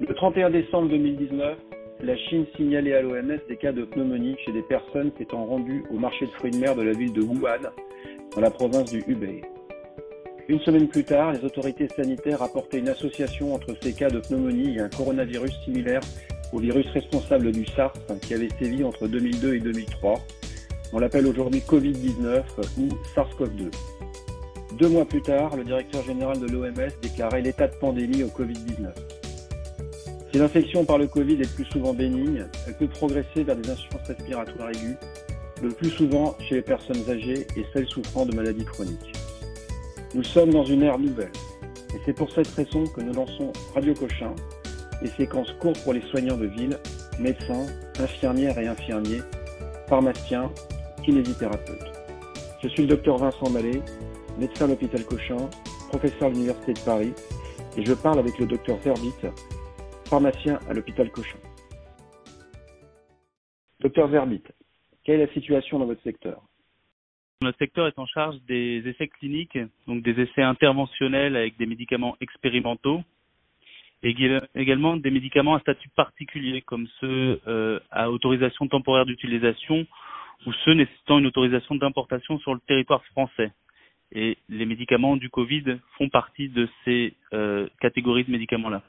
Le 31 décembre 2019, la Chine signalait à l'OMS des cas de pneumonie chez des personnes s'étant rendues au marché de fruits de mer de la ville de Wuhan, dans la province du Hubei. Une semaine plus tard, les autorités sanitaires rapportaient une association entre ces cas de pneumonie et un coronavirus similaire au virus responsable du SARS qui avait sévi entre 2002 et 2003. On l'appelle aujourd'hui Covid-19 ou SARS-CoV-2. Deux mois plus tard, le directeur général de l'OMS déclarait l'état de pandémie au Covid-19. Si l'infection par le Covid est plus souvent bénigne, elle peut progresser vers des insuffisances respiratoires aiguës, le plus souvent chez les personnes âgées et celles souffrant de maladies chroniques. Nous sommes dans une ère nouvelle, et c'est pour cette raison que nous lançons Radio Cochin, des séquences courtes pour les soignants de ville, médecins, infirmières et infirmiers, pharmaciens, kinésithérapeutes. Je suis le docteur Vincent Mallet, médecin à l'hôpital Cochin, professeur à l'Université de Paris, et je parle avec le docteur Zerbit, pharmacien à l'hôpital Cochin. Docteur Zerbit, quelle est la situation dans votre secteur? Notre secteur est en charge des essais cliniques, donc des essais interventionnels avec des médicaments expérimentaux, et également des médicaments à statut particulier, comme ceux euh, à autorisation temporaire d'utilisation ou ceux nécessitant une autorisation d'importation sur le territoire français. Et les médicaments du Covid font partie de ces euh, catégories de médicaments-là.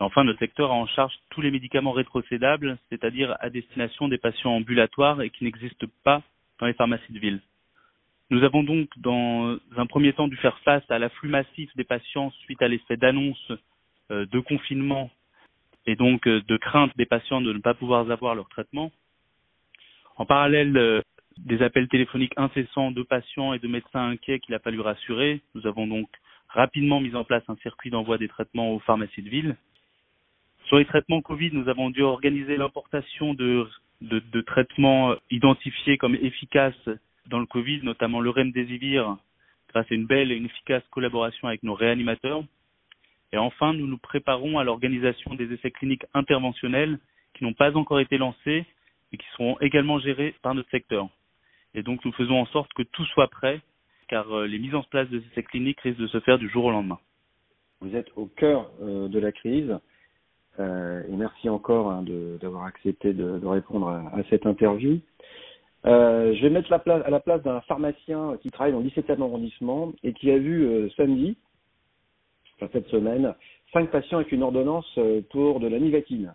Enfin, notre secteur a en charge tous les médicaments rétrocédables, c'est-à-dire à destination des patients ambulatoires et qui n'existent pas dans les pharmacies de ville. Nous avons donc, dans un premier temps, dû faire face à l'afflux massif des patients suite à l'effet d'annonce euh, de confinement et donc euh, de crainte des patients de ne pas pouvoir avoir leur traitement. En parallèle, euh, des appels téléphoniques incessants de patients et de médecins inquiets qu'il a fallu rassurer. Nous avons donc rapidement mis en place un circuit d'envoi des traitements aux pharmacies de ville. Sur les traitements Covid, nous avons dû organiser l'importation de, de, de, traitements identifiés comme efficaces dans le Covid, notamment le Remdesivir, grâce à une belle et une efficace collaboration avec nos réanimateurs. Et enfin, nous nous préparons à l'organisation des essais cliniques interventionnels qui n'ont pas encore été lancés et qui seront également gérés par notre secteur. Et donc, nous faisons en sorte que tout soit prêt, car euh, les mises en place de ces essais cliniques risquent de se faire du jour au lendemain. Vous êtes au cœur euh, de la crise. Euh, et merci encore hein, d'avoir accepté de, de répondre à, à, cette interview. Euh, je vais mettre la place, à la place d'un pharmacien qui travaille dans le 17e arrondissement et qui a vu euh, samedi, enfin cette semaine, cinq patients avec une ordonnance pour de la nivatine.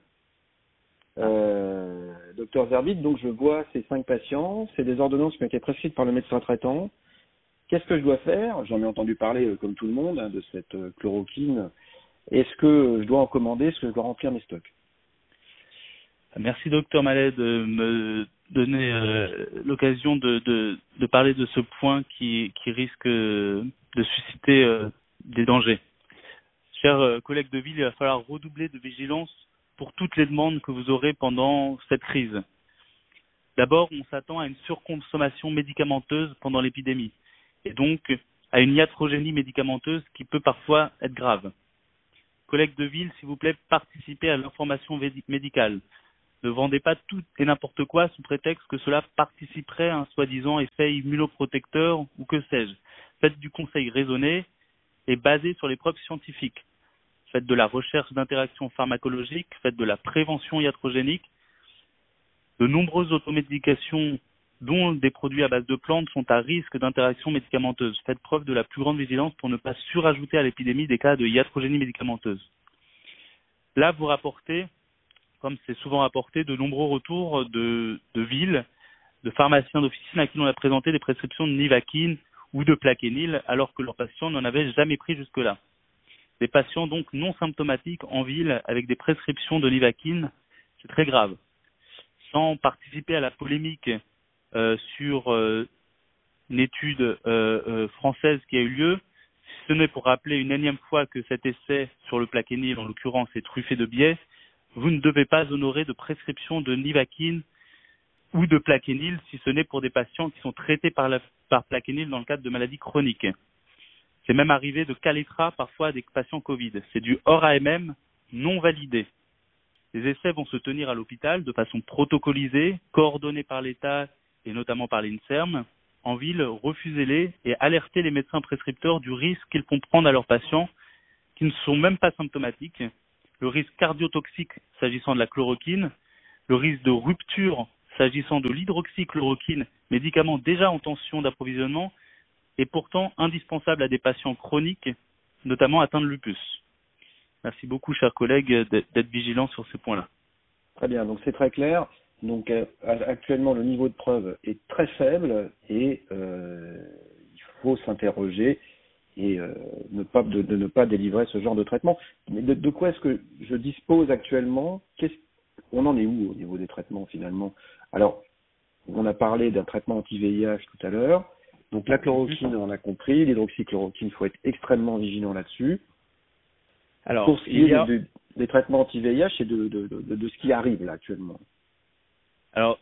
Euh, docteur Zerbit, donc je vois ces cinq patients, c'est des ordonnances qui ont été prescrites par le médecin traitant. Qu'est-ce que je dois faire? J'en ai entendu parler, comme tout le monde, hein, de cette chloroquine est-ce que je dois en commander Est-ce que je dois remplir mes stocks? Merci docteur Mallet de me donner euh, l'occasion de, parler de ce point qui, qui risque de susciter euh, des dangers. Chers euh, collègues de ville, il va falloir redoubler de vigilance pour toutes les demandes que vous aurez pendant cette crise. D'abord, on s'attend à une surconsommation médicamenteuse pendant l'épidémie et donc à une iatrogénie médicamenteuse qui peut parfois être grave collègues de ville, s'il vous plaît, participez à l'information médicale. Ne vendez pas tout et n'importe quoi sous prétexte que cela participerait à un soi-disant effet immunoprotecteur ou que sais-je. Faites du conseil raisonné et basé sur les preuves scientifiques. Faites de la recherche d'interactions pharmacologiques, faites de la prévention iatrogénique. De nombreuses automédications dont des produits à base de plantes sont à risque d'interaction médicamenteuse. Faites preuve de la plus grande vigilance pour ne pas surajouter à l'épidémie des cas de iatrogénie médicamenteuse. Là, vous rapportez, comme c'est souvent rapporté, de nombreux retours de, villes, de pharmaciens d'officine à qui l'on a présenté des prescriptions de Nivaquine ou de Plaquenil alors que leurs patients n'en avaient jamais pris jusque-là. Des patients donc non symptomatiques en ville avec des prescriptions de Nivaquine, c'est très grave. Sans participer à la polémique sur euh, une étude euh, française qui a eu lieu, si ce n'est pour rappeler une énième fois que cet essai sur le plaquenil, en l'occurrence, est truffé de biais, vous ne devez pas honorer de prescription de nivaquine ou de plaquenil si ce n'est pour des patients qui sont traités par, la, par plaquenil dans le cadre de maladies chroniques. C'est même arrivé de Caletra parfois à des patients Covid. C'est du hors AMM non validé. Les essais vont se tenir à l'hôpital de façon protocolisée, coordonnée par l'État et notamment par l'INSERM, en ville, refusez-les et alertez les médecins prescripteurs du risque qu'ils font prendre à leurs patients qui ne sont même pas symptomatiques le risque cardiotoxique s'agissant de la chloroquine, le risque de rupture s'agissant de l'hydroxychloroquine, médicament déjà en tension d'approvisionnement, est pourtant indispensable à des patients chroniques, notamment atteints de lupus. Merci beaucoup, chers collègues, d'être vigilants sur ces points-là. Très bien, donc c'est très clair. Donc euh, actuellement, le niveau de preuve est très faible et euh, il faut s'interroger et euh, ne pas, de, ne pas délivrer ce genre de traitement. Mais de, quoi est-ce que je dispose actuellement? On en est où au niveau des traitements finalement? Alors, on a parlé d'un traitement anti-VIH tout à l'heure. Donc la chloroquine, on a compris. L'hydroxychloroquine, il faut être extrêmement vigilant là-dessus. Alors, pour ce qui est des traitements anti-VIH et de, de, de, ce qui arrive là actuellement. Alors,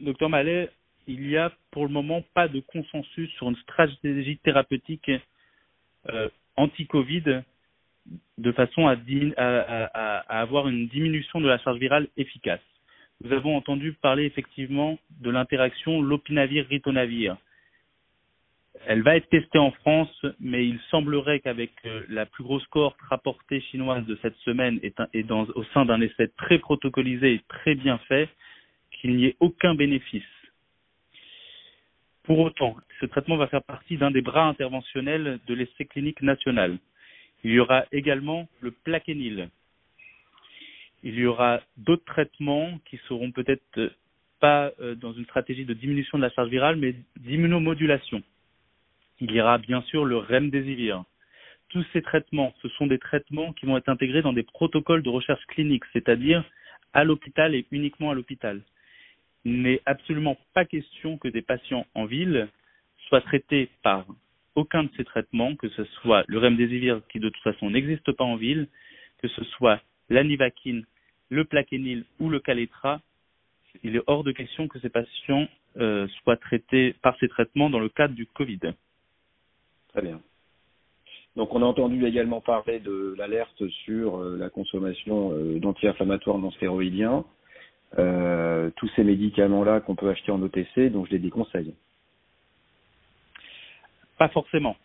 docteur Mallet, il n'y a pour le moment pas de consensus sur une stratégie thérapeutique euh, anti-Covid de façon à, avoir une diminution de la charge virale efficace. Nous avons entendu parler effectivement de l'interaction lopinavir-ritonavir. Elle va être testée en France, mais il semblerait qu'avec euh, la plus grosse cohorte rapportée chinoise de cette semaine et, au sein d'un essai très protocolisé et très bien fait, qu'il n'y ait aucun bénéfice. Pour autant, ce traitement va faire partie d'un des bras interventionnels de l'essai clinique national. Il y aura également le plaquenil. Il y aura d'autres traitements qui seront peut-être pas euh, dans une stratégie de diminution de la charge virale, mais d'immunomodulation. Il y aura bien sûr le remdesivir. Tous ces traitements, ce sont des traitements qui vont être intégrés dans des protocoles de recherche clinique, c'est-à-dire à l'hôpital et uniquement à l'hôpital n'est absolument pas question que des patients en ville soient traités par aucun de ces traitements, que ce soit le remdesivir qui de toute façon n'existe pas en ville, que ce soit l'anivaquine, le plaquenil ou le caletra, il est hors de question que ces patients euh, soient traités par ces traitements dans le cadre du Covid. Très bien. Donc on a entendu également parler de l'alerte sur euh, la consommation euh, d'anti-inflammatoires non stéroïdiens. Tous ces médicaments-là qu'on peut acheter en OTC, donc je les déconseille. Pas forcément.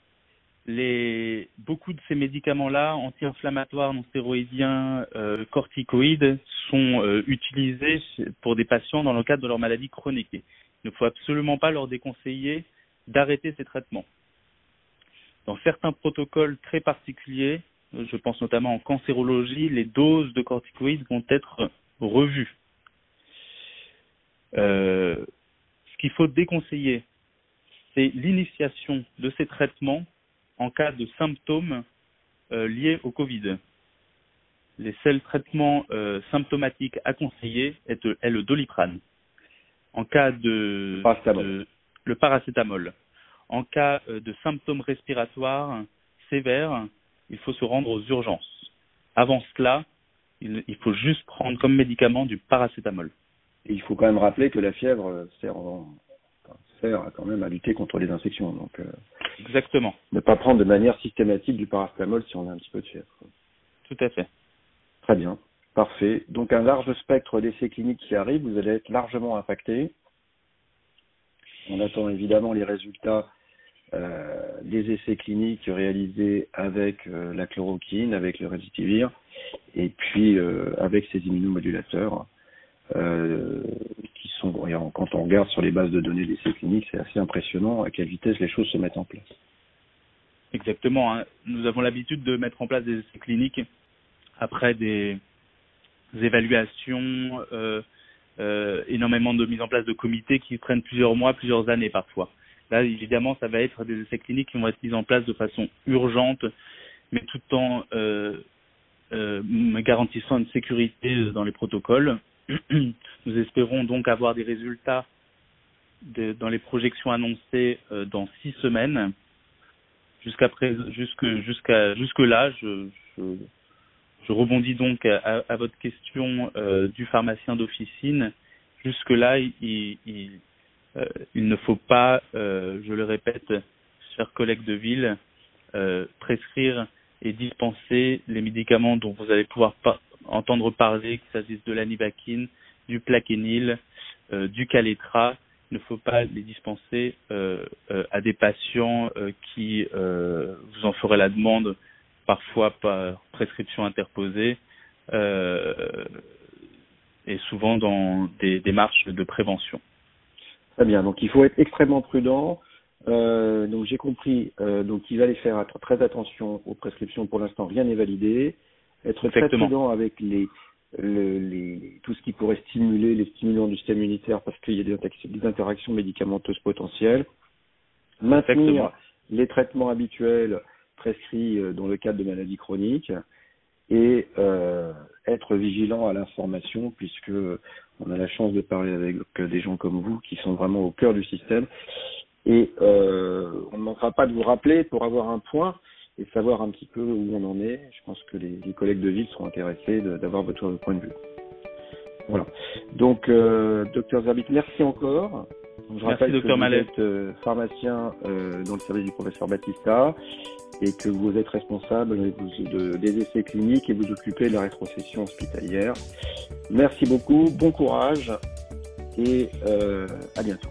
Beaucoup de ces médicaments-là, anti-inflammatoires, non stéroïdiens, euh, corticoïdes, sont euh, utilisés pour des patients dans le cadre de leur maladie chronique. Il ne faut absolument pas leur déconseiller d'arrêter ces traitements. Dans certains protocoles très particuliers, je pense notamment en cancérologie, les doses de corticoïdes vont être revues euh, ce qu'il faut déconseiller, c'est l'initiation de ces traitements en cas de symptômes euh, liés au Covid. Les seuls traitements euh, symptomatiques à conseiller est, le doliprane. En cas de, le paracétamol. En cas de symptômes respiratoires sévères, il faut se rendre aux urgences. Avant cela, il faut juste prendre comme médicament du paracétamol. Et il faut quand même rappeler que la fièvre sert, sert quand même à lutter contre les infections. Donc, euh, Exactement. Ne pas prendre de manière systématique du paracétamol si on a un petit peu de fièvre. Tout à fait. Très bien. Parfait. Donc un large spectre d'essais cliniques qui arrivent, vous allez être largement impacté. On attend évidemment les résultats euh, des essais cliniques réalisés avec euh, la chloroquine, avec le résitivir, et puis euh, avec ces immunomodulateurs. Euh, qui sont quand on regarde sur les bases de données d'essais cliniques, c'est assez impressionnant à quelle vitesse les choses se mettent en place. Exactement. Hein. Nous avons l'habitude de mettre en place des essais cliniques après des évaluations, euh, euh, énormément de mise en place de comités qui prennent plusieurs mois, plusieurs années parfois. Là, évidemment, ça va être des essais cliniques qui vont être mis en place de façon urgente, mais tout en garantissant une sécurité dans les protocoles. Nous espérons donc avoir des résultats de, dans les projections annoncées euh, dans six semaines. Jusqu'à jusque jusqu'à jusque là, je, je, rebondis donc à, votre question euh, du pharmacien d'officine. Jusque là, il, il, euh, ne faut pas, je le répète, chers collègues de ville, prescrire et dispenser les médicaments dont vous allez pouvoir entendre parler, qu'il s'agisse de l'anivaquine, du plaquenil, euh, du caletra, il ne faut pas les dispenser euh, euh, à des patients qui vous en feraient la demande parfois par prescription interposée. et souvent dans des démarches de prévention. Très bien, donc il faut être extrêmement prudent. donc j'ai compris, donc il va faire très attention aux prescriptions. Pour l'instant, rien n'est validé. Être très prudent avec les, les, tout ce qui pourrait stimuler les stimulants du système immunitaire parce qu'il y a des, des interactions médicamenteuses potentielles. Maintenir les traitements habituels prescrits euh, dans le cadre de maladies chroniques et euh, être vigilant à l'information puisque on a la chance de parler avec des gens comme vous qui sont vraiment au cœur du système. Et euh, on ne manquera pas de vous rappeler pour avoir un point et savoir un petit peu où on en est. Je pense que les, collègues de ville seront intéressés d'avoir votre point de vue. Voilà. Donc, euh, docteur Zerbit, merci encore. Je rappelle que vous êtes euh, pharmacien euh, dans le service du professeur Battista et que vous êtes responsable de, des essais cliniques et vous occupez de la rétrocession hospitalière. Merci beaucoup, bon courage et euh, à bientôt.